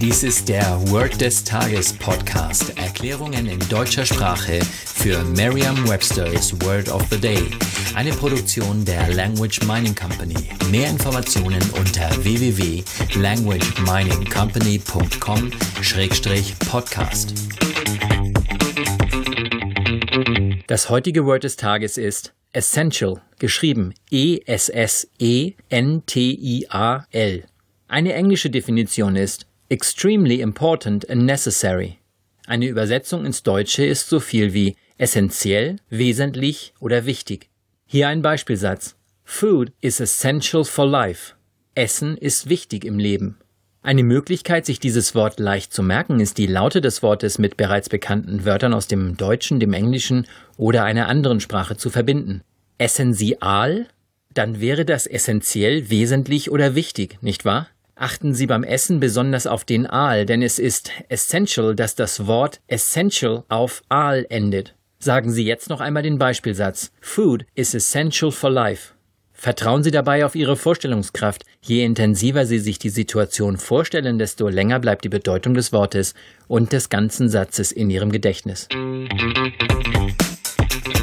Dies ist der Word des Tages Podcast. Erklärungen in deutscher Sprache für Merriam-Webster's Word of the Day. Eine Produktion der Language Mining Company. Mehr Informationen unter www.languageminingcompany.com-podcast. Das heutige Word des Tages ist Essential, geschrieben E-S-S-E-N-T-I-A-L. Eine englische Definition ist extremely important and necessary. Eine Übersetzung ins Deutsche ist so viel wie essentiell, wesentlich oder wichtig. Hier ein Beispielsatz. Food is essential for life. Essen ist wichtig im Leben. Eine Möglichkeit, sich dieses Wort leicht zu merken, ist die Laute des Wortes mit bereits bekannten Wörtern aus dem Deutschen, dem Englischen oder einer anderen Sprache zu verbinden. Essential? Dann wäre das essentiell, wesentlich oder wichtig, nicht wahr? Achten Sie beim Essen besonders auf den Aal, denn es ist essential, dass das Wort essential auf Aal endet. Sagen Sie jetzt noch einmal den Beispielsatz. Food is essential for life. Vertrauen Sie dabei auf Ihre Vorstellungskraft. Je intensiver Sie sich die Situation vorstellen, desto länger bleibt die Bedeutung des Wortes und des ganzen Satzes in Ihrem Gedächtnis.